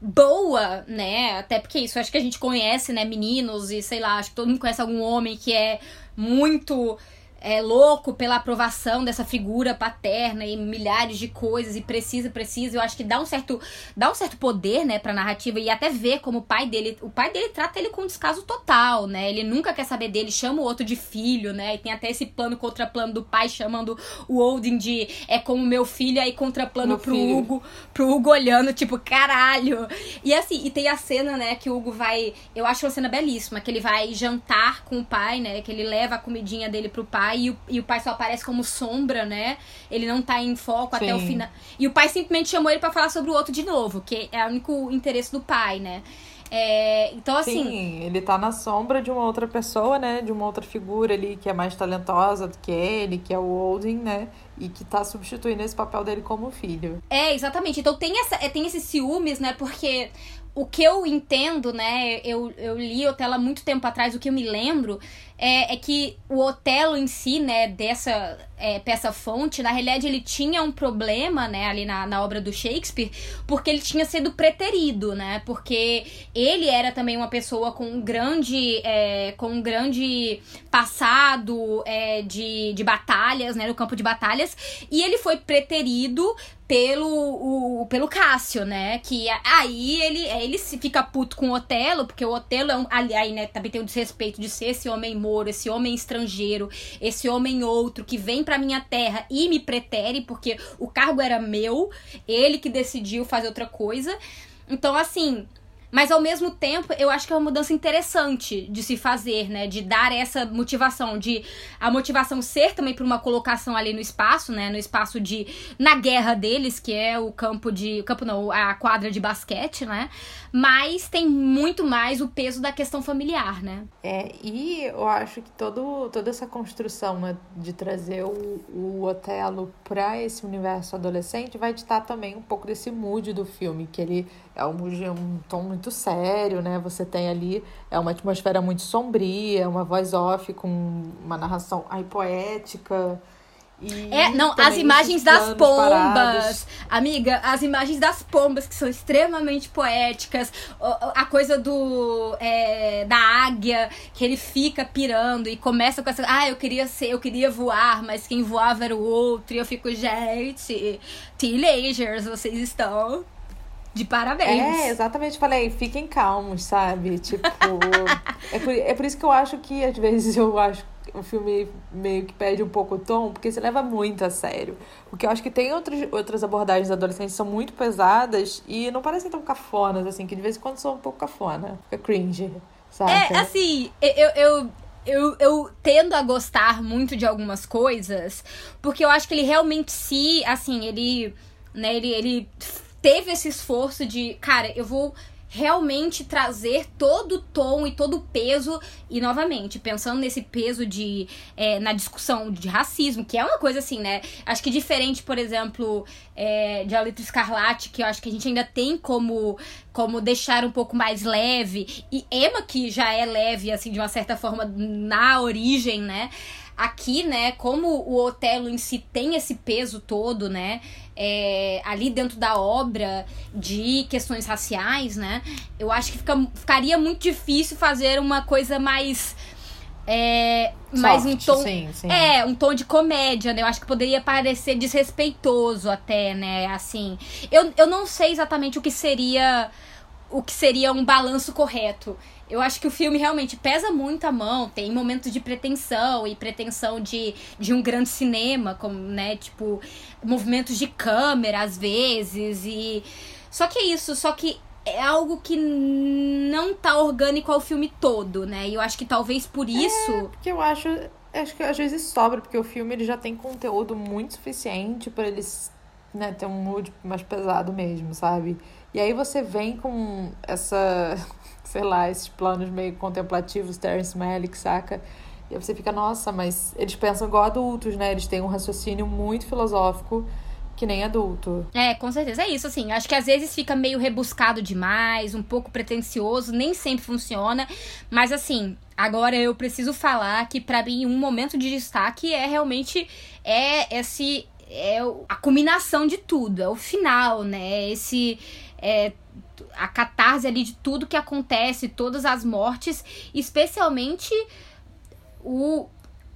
boa, né? Até porque isso acho que a gente conhece, né? Meninos e sei lá, acho que todo mundo conhece algum homem que é muito é, louco pela aprovação dessa figura paterna e milhares de coisas e precisa, precisa. Eu acho que dá um certo, dá um certo poder, né, pra narrativa e até ver como o pai dele, o pai dele trata ele com descaso total, né? Ele nunca quer saber dele, chama o outro de filho, né? E tem até esse plano contra plano do pai chamando o Odin de é como meu filho, aí contra plano Meu pro filho. Hugo, pro Hugo olhando, tipo, caralho. E assim, e tem a cena, né, que o Hugo vai. Eu acho uma cena belíssima, que ele vai jantar com o pai, né? Que ele leva a comidinha dele pro pai e o, e o pai só aparece como sombra, né? Ele não tá em foco até o Sim. final. E o pai simplesmente chamou ele pra falar sobre o outro de novo, que é o único interesse do pai, né? É, então, assim. Sim, ele tá na sombra de uma outra pessoa, né? De uma outra figura ali que é mais talentosa do que ele, que é o Odin, né? e que tá substituindo esse papel dele como filho. É, exatamente. Então tem, essa, é, tem esses ciúmes, né? Porque o que eu entendo, né? Eu, eu li Otelo há muito tempo atrás, o que eu me lembro é, é que o Otelo em si, né, dessa é, peça fonte, na realidade ele tinha um problema, né, ali na, na obra do Shakespeare, porque ele tinha sido preterido, né? Porque ele era também uma pessoa com um grande, é, com um grande passado é, de, de batalhas, né, no campo de batalhas, e ele foi preterido pelo, o, pelo Cássio, né? Que aí ele, ele fica puto com o Otelo, porque o Otelo é um. Aí, né, também tem o desrespeito de ser esse homem moro, esse homem estrangeiro, esse homem outro que vem pra minha terra e me pretere, porque o cargo era meu, ele que decidiu fazer outra coisa. Então, assim, mas ao mesmo tempo, eu acho que é uma mudança interessante de se fazer, né? De dar essa motivação, de a motivação ser também para uma colocação ali no espaço, né? No espaço de na guerra deles, que é o campo de, o campo não, a quadra de basquete, né? Mas tem muito mais o peso da questão familiar, né? É, e eu acho que todo, toda essa construção né, de trazer o, o Otelo para esse universo adolescente vai ditar também um pouco desse mood do filme, que ele é um, um tom muito sério, né? Você tem ali é uma atmosfera muito sombria, uma voz off com uma narração aí poética. E é, não, as imagens das pombas. Parados. Amiga, as imagens das pombas que são extremamente poéticas. A coisa do. É, da águia, que ele fica pirando e começa com essa. Ah, eu queria ser, eu queria voar, mas quem voava era o outro. E eu fico, gente, teenagers, vocês estão de parabéns. É, exatamente. Falei, fiquem calmos, sabe? Tipo, é, por, é por isso que eu acho que às vezes eu acho o filme meio que perde um pouco o tom, porque se leva muito a sério. Porque eu acho que tem outros, outras abordagens adolescentes que são muito pesadas e não parecem tão cafonas, assim, que de vez em quando são um pouco cafona. Fica cringe, sabe? É, assim, eu, eu, eu, eu tendo a gostar muito de algumas coisas, porque eu acho que ele realmente se, assim, ele, né, ele, ele teve esse esforço de, cara, eu vou realmente trazer todo o tom e todo o peso. E novamente pensando nesse peso de é, na discussão de racismo que é uma coisa assim né? Acho que diferente por exemplo é, de A Letra Escarlate que eu acho que a gente ainda tem como como deixar um pouco mais leve. E Emma que já é leve assim de uma certa forma na origem né aqui, né, como o Otelo em si tem esse peso todo, né, é, ali dentro da obra de questões raciais, né, eu acho que fica, ficaria muito difícil fazer uma coisa mais é, mais um tom. Sim, sim. É, um tom de comédia, né? Eu acho que poderia parecer desrespeitoso até, né? Assim. Eu, eu não sei exatamente o que seria. O que seria um balanço correto. Eu acho que o filme realmente pesa muito a mão, tem momentos de pretensão e pretensão de, de um grande cinema, como, né, tipo, movimentos de câmera às vezes e só que é isso, só que é algo que não tá orgânico ao filme todo, né? E eu acho que talvez por isso, é, porque eu acho, acho que às vezes sobra, porque o filme ele já tem conteúdo muito suficiente para eles, né, ter um mood mais pesado mesmo, sabe? E aí você vem com essa sei lá, esses planos meio contemplativos, Terence Malick, saca? E aí você fica, nossa, mas eles pensam igual adultos, né? Eles têm um raciocínio muito filosófico que nem adulto. É, com certeza. É isso, assim. Acho que às vezes fica meio rebuscado demais, um pouco pretencioso, nem sempre funciona. Mas assim, agora eu preciso falar que para mim um momento de destaque é realmente é esse é a culminação de tudo, é o final, né? Esse é, a catarse ali de tudo que acontece, todas as mortes, especialmente o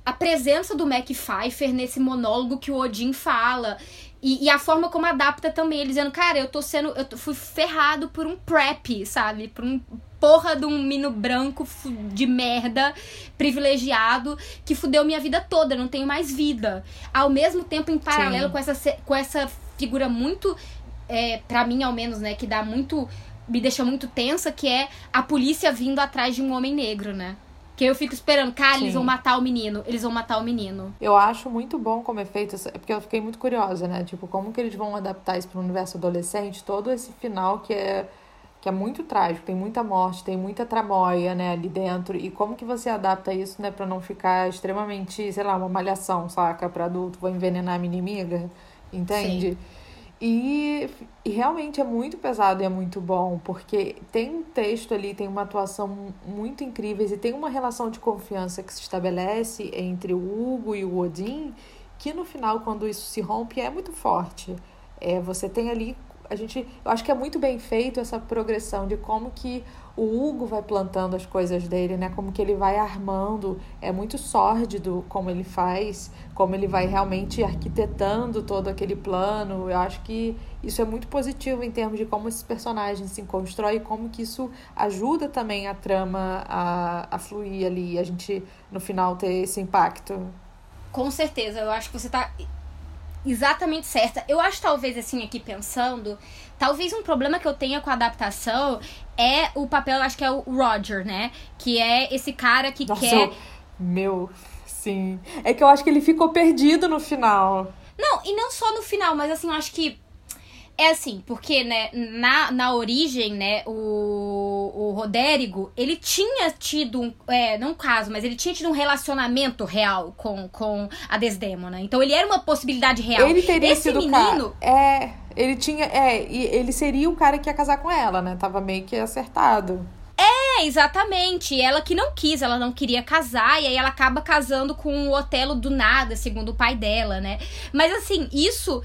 a presença do Mac Pfeiffer nesse monólogo que o Odin fala. E, e, a forma como adapta também, ele dizendo, cara, eu tô sendo. Eu fui ferrado por um prep, sabe? Por um porra de um mino branco de merda, privilegiado, que fudeu minha vida toda, não tenho mais vida. Ao mesmo tempo, em paralelo com essa, com essa figura muito é, para mim ao menos, né, que dá muito. me deixa muito tensa, que é a polícia vindo atrás de um homem negro, né? Que eu fico esperando, cara, Sim. eles vão matar o menino, eles vão matar o menino. Eu acho muito bom como é feito, é porque eu fiquei muito curiosa, né? Tipo, como que eles vão adaptar isso para o universo adolescente, todo esse final que é que é muito trágico, tem muita morte, tem muita tramóia, né, ali dentro. E como que você adapta isso, né, para não ficar extremamente, sei lá, uma malhação, saca, para adulto, vou envenenar a minha inimiga, entende? Sim. E, realmente é muito pesado e é muito bom, porque tem um texto ali, tem uma atuação muito incrível e tem uma relação de confiança que se estabelece entre o Hugo e o Odin, que no final, quando isso se rompe, é muito forte. É, você tem ali a gente, eu acho que é muito bem feito essa progressão de como que o Hugo vai plantando as coisas dele, né? Como que ele vai armando, é muito sórdido como ele faz, como ele vai realmente arquitetando todo aquele plano. Eu acho que isso é muito positivo em termos de como esses personagens se constroem e como que isso ajuda também a trama a, a fluir ali, a gente no final ter esse impacto. Com certeza, eu acho que você tá exatamente certa. Eu acho, talvez, assim, aqui pensando, talvez um problema que eu tenha com a adaptação é o papel, acho que é o Roger, né? Que é esse cara que Nossa, quer. Eu... Meu, sim. É que eu acho que ele ficou perdido no final. Não, e não só no final, mas assim, eu acho que é assim, porque, né, na, na origem, né, o, o Rodérigo, ele tinha tido um. É, não um caso, mas ele tinha tido um relacionamento real com, com a Desdemona. Então ele era uma possibilidade real. Ele teria Esse sido menino. Cara, é, ele tinha. É, e ele seria o cara que ia casar com ela, né? Tava meio que acertado. É, exatamente. Ela que não quis, ela não queria casar, e aí ela acaba casando com o Otelo do nada, segundo o pai dela, né? Mas assim, isso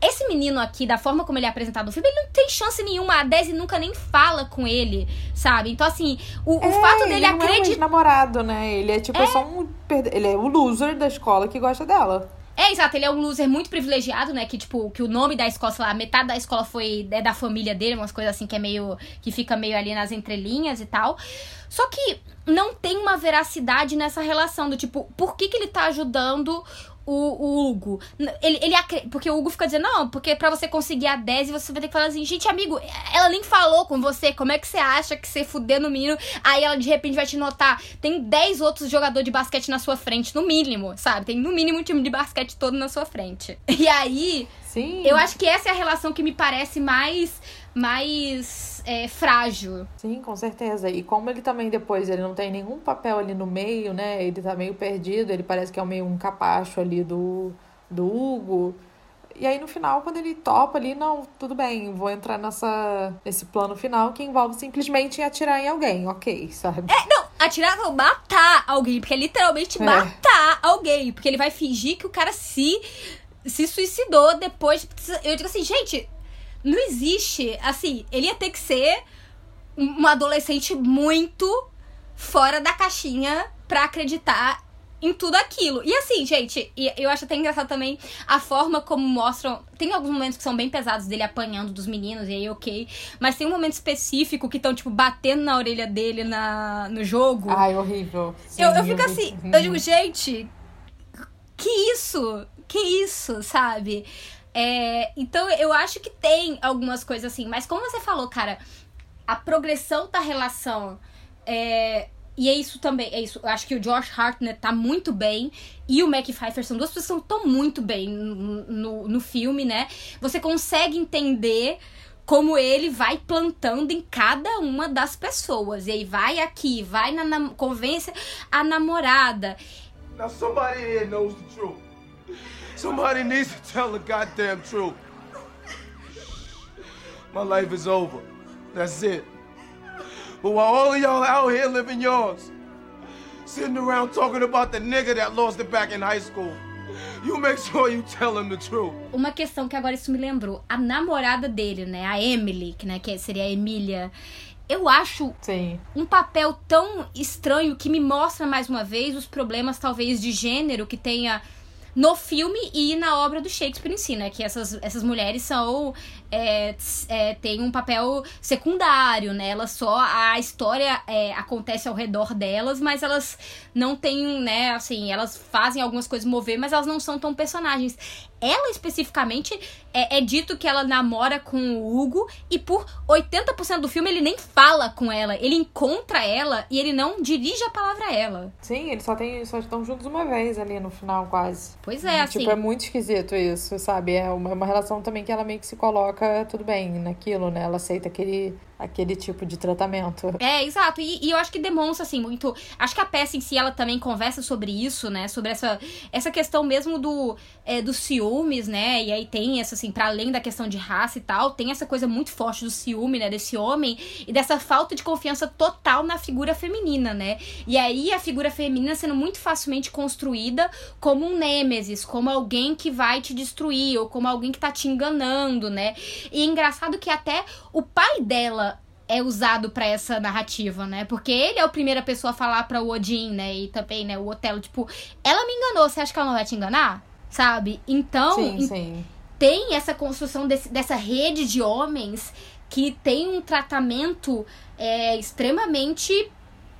esse menino aqui, da forma como ele é apresentado no filme, ele não tem chance nenhuma. A Desi nunca nem fala com ele, sabe? Então, assim, o, é, o fato dele acreditar. Ele é um namorado, né? Ele é tipo é... só um. Ele é o loser da escola que gosta dela. É, exato, ele é um loser muito privilegiado, né? Que, tipo, que o nome da escola, sei lá, metade da escola foi é da família dele, umas coisas assim que é meio. que fica meio ali nas entrelinhas e tal. Só que não tem uma veracidade nessa relação do tipo, por que, que ele tá ajudando o, o Hugo. Ele, ele porque o Hugo fica dizendo, não, porque para você conseguir a 10 você vai ter que falar assim, gente, amigo, ela nem falou com você, como é que você acha que você fuder no menino, aí ela de repente vai te notar, tem 10 outros jogadores de basquete na sua frente, no mínimo, sabe? Tem no mínimo um time de basquete todo na sua frente. E aí, Sim. eu acho que essa é a relação que me parece mais mais é, frágil. Sim, com certeza. E como ele também depois ele não tem nenhum papel ali no meio, né? Ele tá meio perdido, ele parece que é meio um capacho ali do, do Hugo. E aí no final, quando ele topa ali, não, tudo bem, vou entrar nessa, nesse plano final que envolve simplesmente atirar em alguém, ok, sabe? É, não, atirar ou matar alguém, porque é literalmente é. matar alguém, porque ele vai fingir que o cara se se suicidou depois. Eu digo assim, gente, não existe. Assim, ele ia ter que ser um adolescente muito fora da caixinha pra acreditar em tudo aquilo. E assim, gente, eu acho até engraçado também a forma como mostram. Tem alguns momentos que são bem pesados dele apanhando dos meninos, e aí ok. Mas tem um momento específico que estão, tipo, batendo na orelha dele na, no jogo. Ai, horrível. Sim, eu, eu fico assim, eu digo, gente, que isso? Que isso, sabe? É, então eu acho que tem algumas coisas assim, mas como você falou, cara, a progressão da relação. É, e é isso também, é isso. Eu acho que o Josh Hartnett tá muito bem e o Mac Pfeiffer são duas pessoas que estão muito bem no, no, filme, né? Você consegue entender como ele vai plantando em cada uma das pessoas. E aí vai aqui, vai na, na convence a namorada. Now somebody here knows the truth. Somebody needs to tell the goddamn truth. My life is over. That's it. But while all of y'all out here living yours, sitting around talking about the nigga that lost it back in high school, you make sure you tell him the truth. Uma questão que agora isso me lembrou, a namorada dele, né, a Emily, que né, que seria a Emília, eu acho Sim. um papel tão estranho que me mostra mais uma vez os problemas talvez de gênero que tenha no filme e na obra do Shakespeare em si, né? Que essas, essas mulheres são. É, é, têm um papel secundário, né? Elas só. A história é, acontece ao redor delas, mas elas não têm, né? Assim, elas fazem algumas coisas mover, mas elas não são tão personagens. Ela especificamente é, é, dito que ela namora com o Hugo e por 80% do filme ele nem fala com ela. Ele encontra ela e ele não dirige a palavra a ela. Sim, eles só, tem, só estão juntos uma vez ali no final, quase. Pois é, assim. Tipo, é muito esquisito isso, sabe? É uma, uma relação também que ela meio que se coloca tudo bem naquilo, né? Ela aceita aquele aquele tipo de tratamento. É, exato. E, e, eu acho que demonstra, assim, muito. Acho que a peça em si, ela também conversa sobre isso, né? Sobre essa, essa questão mesmo do, é, dos ciúmes, né? E aí tem essa, assim, para além da questão de raça e tal, tem essa coisa muito forte do ciúme, né? Desse homem e dessa falta de confiança total na figura feminina, né? E aí a figura feminina sendo muito facilmente construída como um nêmesis, como alguém que vai te destruir, ou como alguém que tá te enganando, né? E é engraçado que até o pai dela é usado para essa narrativa, né? Porque ele é a primeira pessoa a falar para o Odin, né? E também, né, o Otelo, tipo, ela me enganou, você acha que ela não vai te enganar? Sabe? Então, sim, sim. tem essa construção desse, dessa rede de homens que tem um tratamento é, extremamente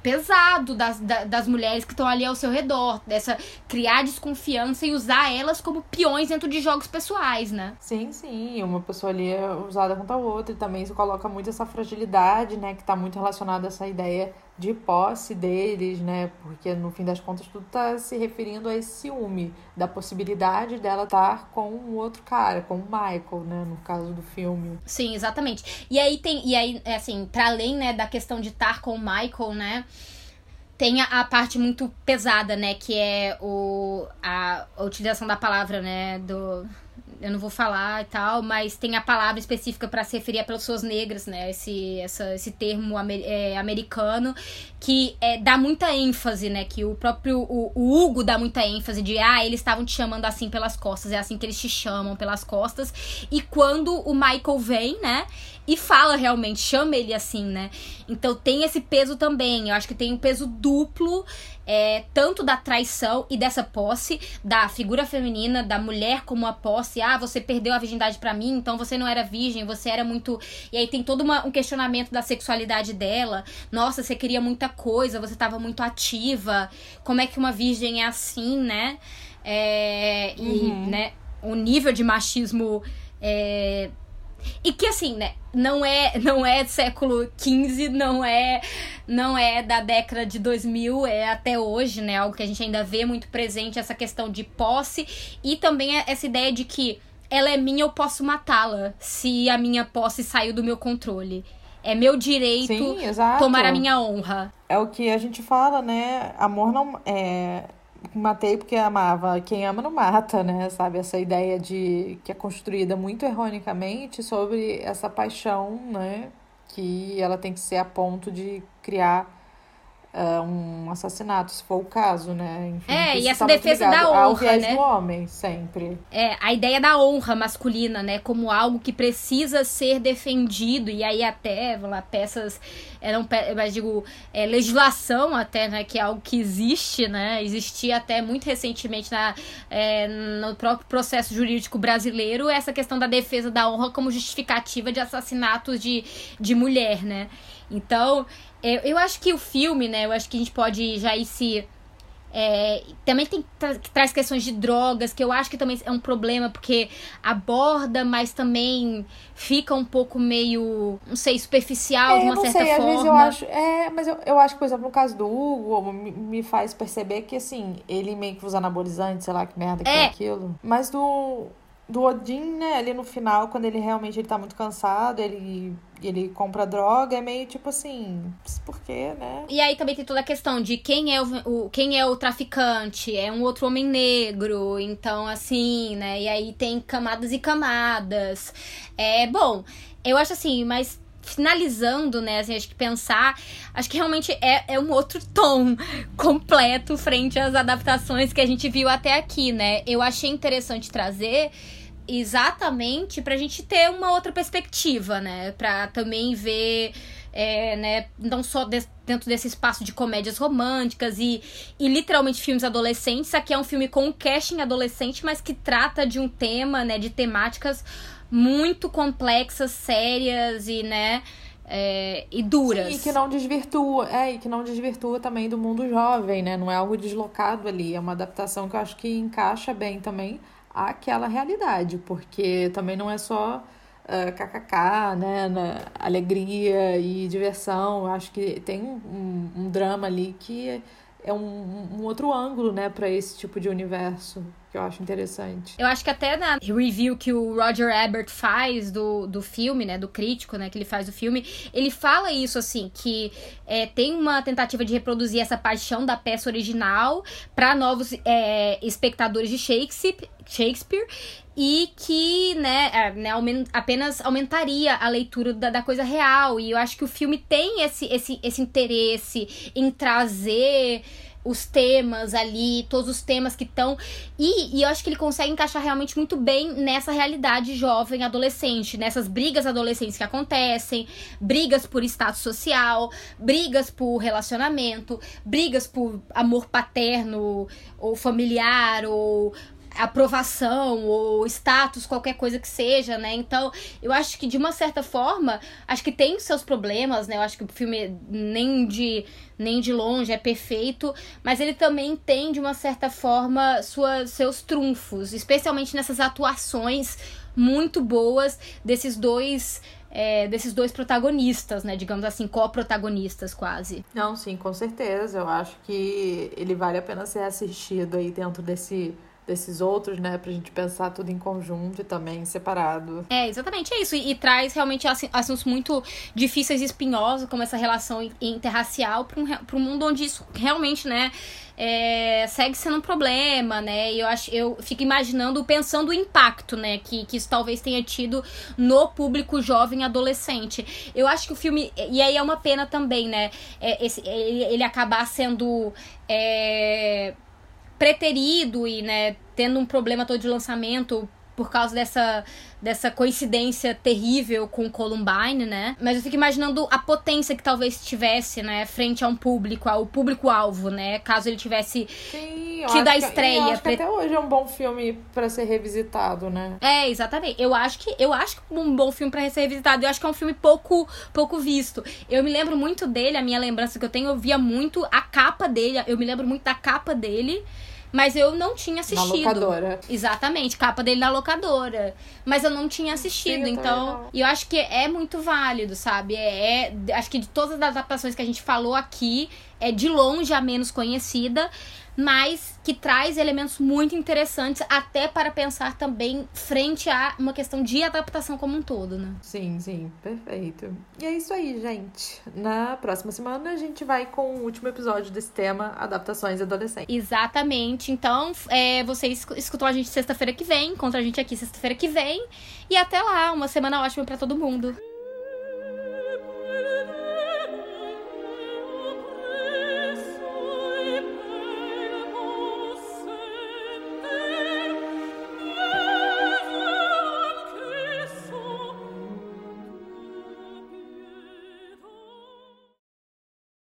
pesado das, das mulheres que estão ali ao seu redor, dessa criar desconfiança e usar elas como peões dentro de jogos pessoais, né? Sim, sim, uma pessoa ali é usada contra a outra e também se coloca muito essa fragilidade, né, que está muito relacionada a essa ideia de posse deles, né? Porque no fim das contas tudo tá se referindo a esse ciúme, da possibilidade dela estar com um outro cara, com o Michael, né, no caso do filme. Sim, exatamente. E aí tem, e aí assim, para além, né, da questão de estar com o Michael, né, tem a, a, parte muito pesada, né, que é o a, a utilização da palavra, né, do eu não vou falar e tal, mas tem a palavra específica para se referir a pessoas negras, né? Esse, essa, esse termo amer, é, americano que é, dá muita ênfase, né? Que o próprio o, o, Hugo dá muita ênfase de ah, eles estavam te chamando assim pelas costas, é assim que eles te chamam pelas costas. E quando o Michael vem, né? E fala realmente, chama ele assim, né? Então tem esse peso também. Eu acho que tem um peso duplo é, tanto da traição e dessa posse, da figura feminina, da mulher como a posse. Ah, você perdeu a virgindade para mim, então você não era virgem, você era muito. E aí tem todo uma, um questionamento da sexualidade dela. Nossa, você queria muita coisa, você tava muito ativa. Como é que uma virgem é assim, né? É, e, uhum. né, o nível de machismo. É, e que assim, né, não é, não é século XV, não é, não é da década de 2000, é até hoje, né, algo que a gente ainda vê muito presente essa questão de posse e também essa ideia de que ela é minha, eu posso matá-la se a minha posse saiu do meu controle. É meu direito Sim, tomar a minha honra. É o que a gente fala, né? Amor não é matei porque amava. Quem ama não mata, né? Sabe? Essa ideia de que é construída muito erronicamente sobre essa paixão, né? Que ela tem que ser a ponto de criar uh, um assassinato, se for o caso, né? Enfim, é, e essa defesa da honra, ao viés né? do homem, sempre. É, a ideia da honra masculina, né? Como algo que precisa ser defendido, e aí até, lá, peças, eram, mas digo, é, legislação até, né? Que é algo que existe, né? Existia até muito recentemente na, é, no próprio processo jurídico brasileiro essa questão da defesa da honra como justificativa de assassinatos de, de mulher, né? Então, eu, eu acho que o filme, né? Eu acho que a gente pode já ir se. É, também tem que traz questões de drogas, que eu acho que também é um problema, porque aborda, mas também fica um pouco meio, não sei, superficial é, de uma certa sei, forma. Às vezes eu acho, é, mas eu, eu acho que, por exemplo, no caso do Hugo, me, me faz perceber que, assim, ele meio que usa anabolizante, sei lá que merda que é, é aquilo. Mas do do Odin, né, ali no final, quando ele realmente ele tá muito cansado, ele ele compra droga, é meio tipo assim, por quê, né? E aí também tem toda a questão de quem é o, o, quem é o traficante, é um outro homem negro, então assim, né? E aí tem camadas e camadas. É, bom, eu acho assim, mas finalizando, né, assim, acho que pensar, acho que realmente é, é um outro tom completo frente às adaptações que a gente viu até aqui, né? Eu achei interessante trazer exatamente pra gente ter uma outra perspectiva, né? Pra também ver, é, né, não só de, dentro desse espaço de comédias românticas e, e literalmente filmes adolescentes. Aqui é um filme com um casting adolescente, mas que trata de um tema, né, de temáticas muito complexas, sérias e, né, é, e duras. Sim, e que não desvirtua, é, e que não desvirtua também do mundo jovem, né? Não é algo deslocado ali, é uma adaptação que eu acho que encaixa bem também àquela realidade, porque também não é só uh, kkk, né, na alegria e diversão, eu acho que tem um, um drama ali que é um, um outro ângulo, né, para esse tipo de universo, que eu acho interessante. Eu acho que até na review que o Roger Ebert faz do, do filme, né, do crítico, né, que ele faz do filme, ele fala isso, assim, que é, tem uma tentativa de reproduzir essa paixão da peça original para novos é, espectadores de Shakespeare, Shakespeare e que, né, é, né apenas aumentaria a leitura da, da, coisa real. E eu acho que o filme tem esse, esse, esse interesse em trazer os temas ali, todos os temas que estão. E, e, eu acho que ele consegue encaixar realmente muito bem nessa realidade jovem, adolescente, nessas brigas adolescentes que acontecem, brigas por status social, brigas por relacionamento, brigas por amor paterno ou familiar ou aprovação ou status, qualquer coisa que seja, né? Então, eu acho que de uma certa forma, acho que tem seus problemas, né? Eu acho que o filme nem de nem de longe é perfeito, mas ele também tem de uma certa forma sua, seus trunfos, especialmente nessas atuações muito boas desses dois é, desses dois protagonistas, né? Digamos assim, co-protagonistas quase. Não, sim, com certeza. Eu acho que ele vale a pena ser assistido aí dentro desse desses outros, né? Pra gente pensar tudo em conjunto e também separado. É, exatamente, é isso. E, e traz realmente assuntos muito difíceis e espinhosos, como essa relação interracial, pra um, pra um mundo onde isso realmente, né? É, segue sendo um problema, né? E eu acho, eu fico imaginando, pensando o impacto, né, que, que isso talvez tenha tido no público jovem adolescente. Eu acho que o filme. E aí é uma pena também, né? É, esse, ele, ele acabar sendo. É, preterido e, né, tendo um problema todo de lançamento por causa dessa, dessa coincidência terrível com Columbine, né? Mas eu fico imaginando a potência que talvez tivesse, né, frente a um público, ao público-alvo, né? Caso ele tivesse Sim, tido a estreia. Que, eu acho que até hoje é um bom filme para ser revisitado, né? É, exatamente. Eu acho que eu acho que um bom filme para ser revisitado. Eu acho que é um filme pouco pouco visto. Eu me lembro muito dele, a minha lembrança que eu tenho, eu via muito a capa dele, eu me lembro muito da capa dele. Mas eu não tinha assistido. Na locadora. Exatamente, capa dele na locadora. Mas eu não tinha assistido, Sim, então. E eu acho que é muito válido, sabe? É, é, acho que de todas as adaptações que a gente falou aqui, é de longe a menos conhecida mas que traz elementos muito interessantes até para pensar também frente a uma questão de adaptação como um todo, né? Sim, sim, perfeito. E é isso aí, gente. Na próxima semana a gente vai com o último episódio desse tema, adaptações adolescentes. Exatamente. Então, é, você escutou a gente sexta-feira que vem, encontra a gente aqui sexta-feira que vem. E até lá, uma semana ótima para todo mundo.